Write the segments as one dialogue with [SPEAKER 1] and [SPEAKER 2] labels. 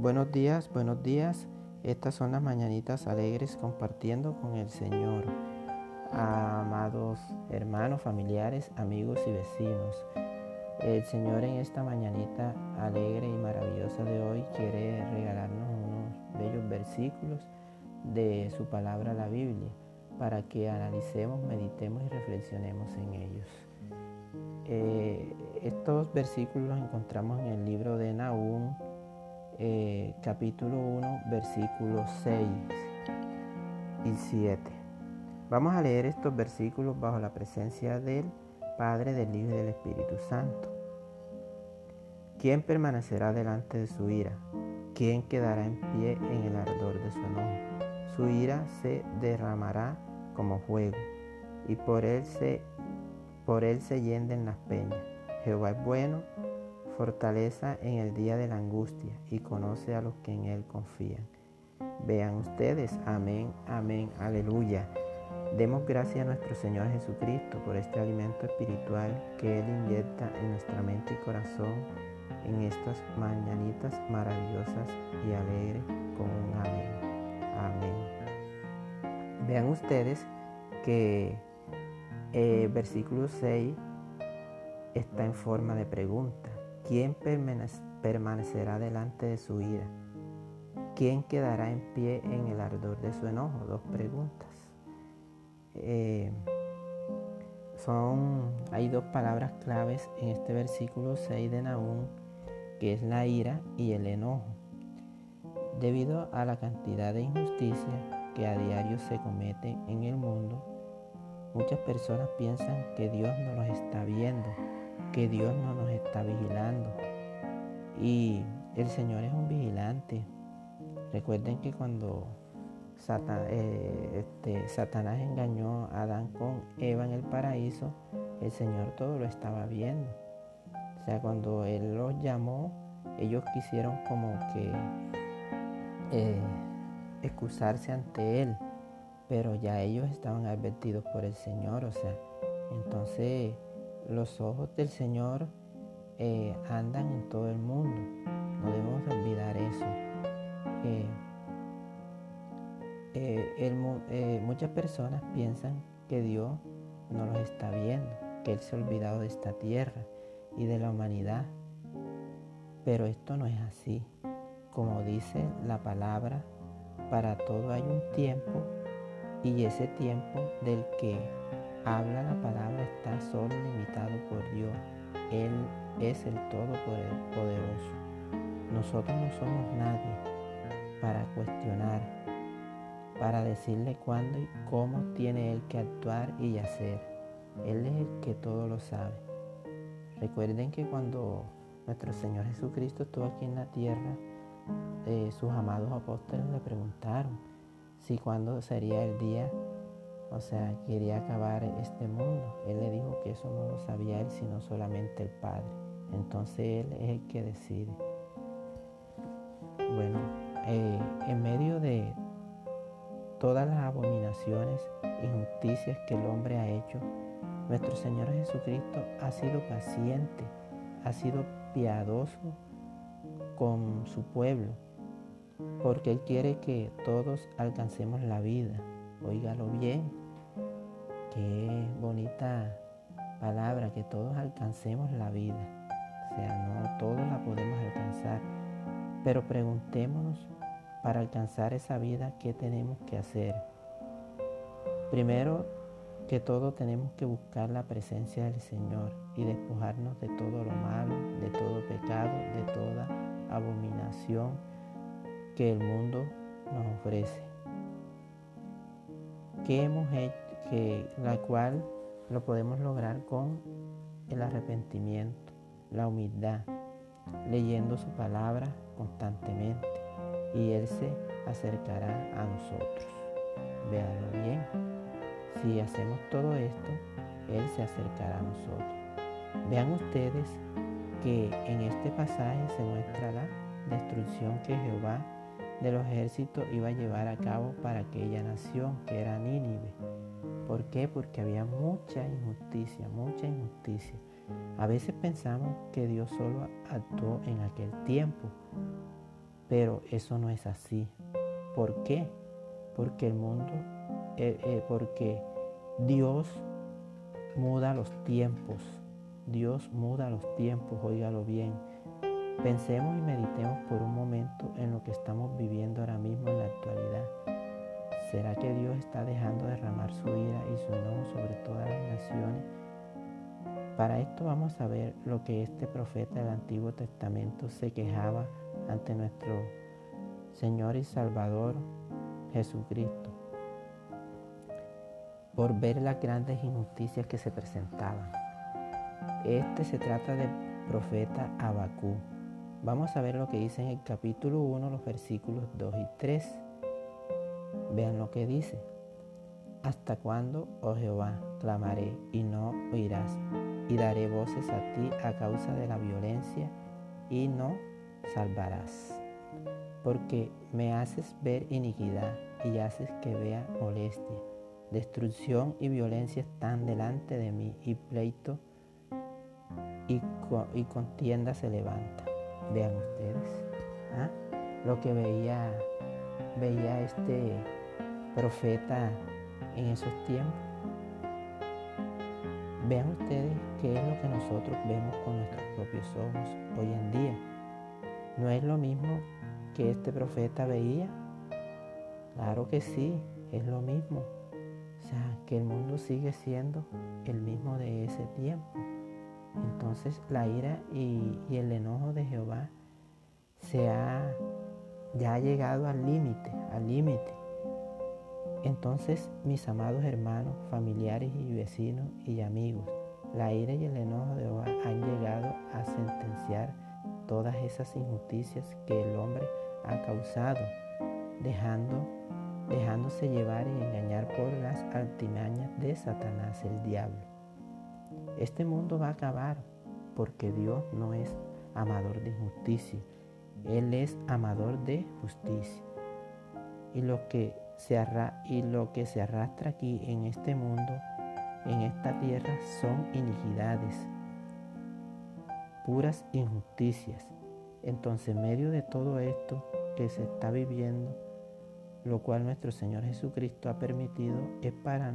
[SPEAKER 1] Buenos días, buenos días. Estas son las mañanitas alegres compartiendo con el Señor. Amados hermanos, familiares, amigos y vecinos. El Señor en esta mañanita alegre y maravillosa de hoy quiere regalarnos unos bellos versículos de su palabra, la Biblia, para que analicemos, meditemos y reflexionemos en ellos. Eh, estos versículos los encontramos en el libro de Nahum, eh, capítulo 1, versículos 6 y 7. Vamos a leer estos versículos bajo la presencia del Padre, del Hijo y del Espíritu Santo. ¿Quién permanecerá delante de su ira? ¿Quién quedará en pie en el ardor de su enojo? Su ira se derramará como fuego, y por él se, por él se yenden las peñas. Jehová es bueno fortaleza en el día de la angustia y conoce a los que en Él confían. Vean ustedes, amén, amén, aleluya. Demos gracias a nuestro Señor Jesucristo por este alimento espiritual que Él inyecta en nuestra mente y corazón en estas mañanitas maravillosas y alegres con un amén. Amén. Vean ustedes que el eh, versículo 6 está en forma de pregunta. ¿Quién permanecerá delante de su ira? ¿Quién quedará en pie en el ardor de su enojo? Dos preguntas. Eh, son, hay dos palabras claves en este versículo 6 de Nahum, que es la ira y el enojo. Debido a la cantidad de injusticia que a diario se comete en el mundo, muchas personas piensan que Dios no los está viendo que Dios no nos está vigilando. Y el Señor es un vigilante. Recuerden que cuando eh, este, Satanás engañó a Adán con Eva en el paraíso, el Señor todo lo estaba viendo. O sea, cuando Él los llamó, ellos quisieron como que eh, excusarse ante Él, pero ya ellos estaban advertidos por el Señor. O sea, entonces los ojos del Señor eh, andan en todo el mundo. No debemos olvidar eso. Eh, eh, muchas personas piensan que Dios no los está viendo, que Él se ha olvidado de esta tierra y de la humanidad. Pero esto no es así. Como dice la palabra, para todo hay un tiempo y ese tiempo del que habla la palabra está solo limitado por Dios. Él es el Todopoderoso. Nosotros no somos nadie para cuestionar, para decirle cuándo y cómo tiene Él que actuar y hacer. Él es el que todo lo sabe. Recuerden que cuando nuestro Señor Jesucristo estuvo aquí en la tierra, eh, sus amados apóstoles le preguntaron si cuándo sería el día o sea, quería acabar este mundo. Él le dijo que eso no lo sabía él, sino solamente el Padre. Entonces Él es el que decide. Bueno, eh, en medio de todas las abominaciones, injusticias que el hombre ha hecho, nuestro Señor Jesucristo ha sido paciente, ha sido piadoso con su pueblo, porque Él quiere que todos alcancemos la vida. Óigalo bien, Qué bonita palabra, que todos alcancemos la vida. O sea, no todos la podemos alcanzar, pero preguntémonos para alcanzar esa vida, ¿qué tenemos que hacer? Primero que todo tenemos que buscar la presencia del Señor y despojarnos de todo lo malo, de todo pecado, de toda abominación que el mundo nos ofrece. ¿Qué hemos hecho? Que, la cual lo podemos lograr con el arrepentimiento, la humildad, leyendo su palabra constantemente y Él se acercará a nosotros. Véanlo bien. Si hacemos todo esto, Él se acercará a nosotros. Vean ustedes que en este pasaje se muestra la destrucción que Jehová de los ejércitos iba a llevar a cabo para aquella nación que era Nínive. ¿Por qué? Porque había mucha injusticia, mucha injusticia. A veces pensamos que Dios solo actuó en aquel tiempo, Pero eso no es así. ¿Por qué? Porque el mundo, eh, eh, porque Dios muda los tiempos. Dios muda los tiempos, óigalo bien. Pensemos y meditemos por un momento en lo que estamos viviendo ahora mismo en la actualidad. ¿Será que Dios está dejando derramar su ira y su enojo sobre todas las naciones? Para esto vamos a ver lo que este profeta del Antiguo Testamento se quejaba ante nuestro Señor y Salvador Jesucristo por ver las grandes injusticias que se presentaban. Este se trata del profeta Abacú. Vamos a ver lo que dice en el capítulo 1, los versículos 2 y 3. Vean lo que dice. ¿Hasta cuándo, oh Jehová, clamaré y no oirás? Y daré voces a ti a causa de la violencia y no salvarás. Porque me haces ver iniquidad y haces que vea molestia. Destrucción y violencia están delante de mí y pleito y, contienda se levanta. Vean ustedes ¿ah? lo que veía, veía este profeta en esos tiempos. Vean ustedes qué es lo que nosotros vemos con nuestros propios ojos hoy en día. ¿No es lo mismo que este profeta veía? Claro que sí, es lo mismo. O sea, que el mundo sigue siendo el mismo de ese tiempo. Entonces la ira y, el enojo de Jehová se ha, ya ha llegado al límite, al límite. Entonces, mis amados hermanos, familiares y vecinos y amigos, la ira y el enojo de Jehová han llegado a sentenciar todas esas injusticias que el hombre ha causado, dejándose llevar y engañar por las altimañas de Satanás el diablo. Este mundo va a acabar porque Dios no es amador de injusticia, Él es amador de justicia. Y lo que se, y lo que se arrastra aquí en este mundo, en esta tierra, son iniquidades, puras injusticias. Entonces, en medio de todo esto que se está viviendo, lo cual nuestro Señor Jesucristo ha permitido, es para,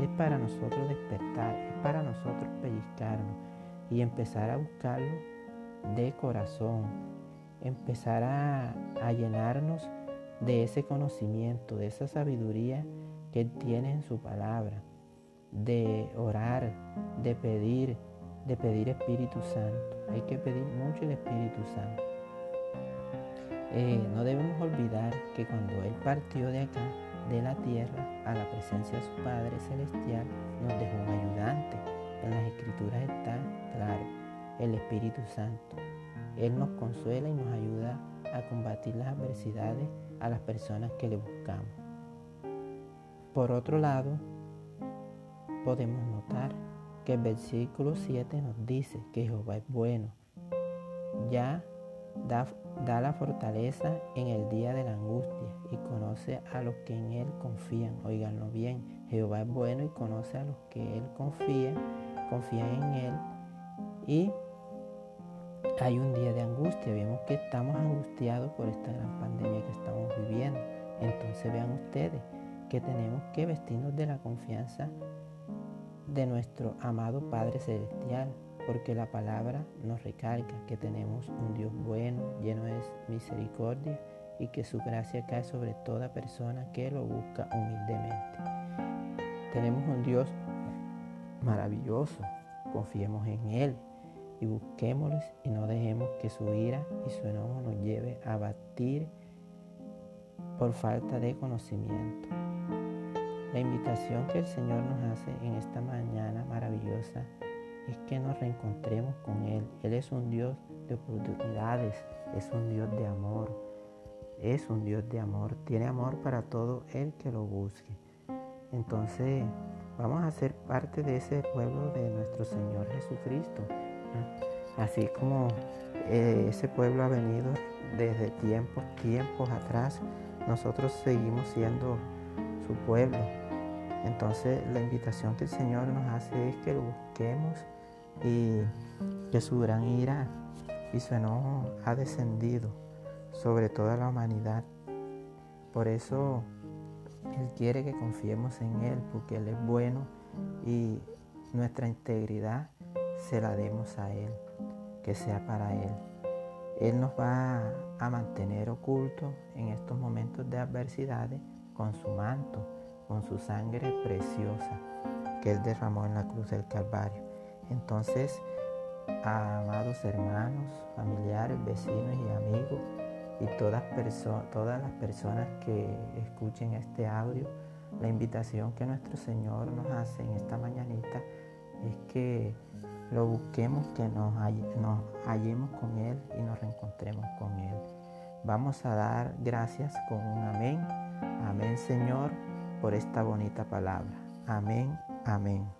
[SPEAKER 1] es para nosotros despertar, es para nosotros pellizcarnos y empezar a buscarlo de corazón, empezar a, a llenarnos de ese conocimiento, de esa sabiduría que Él tiene en su palabra, de orar, de pedir, de pedir Espíritu Santo. Hay que pedir mucho el Espíritu Santo. Eh, no debemos olvidar que cuando Él partió de acá, de la tierra, a la presencia de su Padre Celestial, nos dejó un ayudante. En las Escrituras está claro, el Espíritu Santo. Él nos consuela y nos ayuda a combatir las adversidades a las personas que le buscamos. Por otro lado, podemos notar que el versículo 7 nos dice que Jehová es bueno. Ya da, da, la fortaleza en el día de la angustia y conoce a los que en Él confían. Oiganlo bien, Jehová es bueno y conoce a los que Él confía, confían en Él. Y hay un día de angustia, vemos que estamos angustiados por esta gran pandemia que estamos viviendo. Entonces vean ustedes que tenemos que vestirnos de la confianza de nuestro amado Padre Celestial, porque la palabra nos recarga que tenemos un Dios bueno, lleno de misericordia y que su gracia cae sobre toda persona que lo busca humildemente. Tenemos un Dios maravilloso, confiemos en Él y busquémosles y no dejemos que su ira y su enojo nos lleve a batir por falta de conocimiento. La invitación que el Señor nos hace en esta mañana maravillosa es que nos reencontremos con Él. Él es un Dios de oportunidades, es un Dios de amor, es un Dios de amor, tiene amor para todo el que lo busque. Entonces, vamos a ser parte de ese pueblo de nuestro Señor Jesucristo. Así como eh, ese pueblo ha venido desde tiempos, tiempos atrás, nosotros seguimos siendo su pueblo. Entonces la invitación que el Señor nos hace es que lo busquemos y que su gran ira y su enojo ha descendido sobre toda la humanidad. Por eso Él quiere que confiemos en Él, porque Él es bueno y nuestra integridad se la demos a Él, que sea para Él. Él nos va a mantener ocultos en estos momentos de adversidades con su manto, con su sangre preciosa que Él derramó en la cruz del Calvario. Entonces, amados hermanos, familiares, vecinos y amigos, y todas, todas las personas que escuchen este audio, la invitación que nuestro Señor nos hace en esta mañanita es que lo busquemos, que nos, nos hallemos con Él y nos reencontremos con Él. Vamos a dar gracias con un amén. Amén Señor por esta bonita palabra. Amén, amén.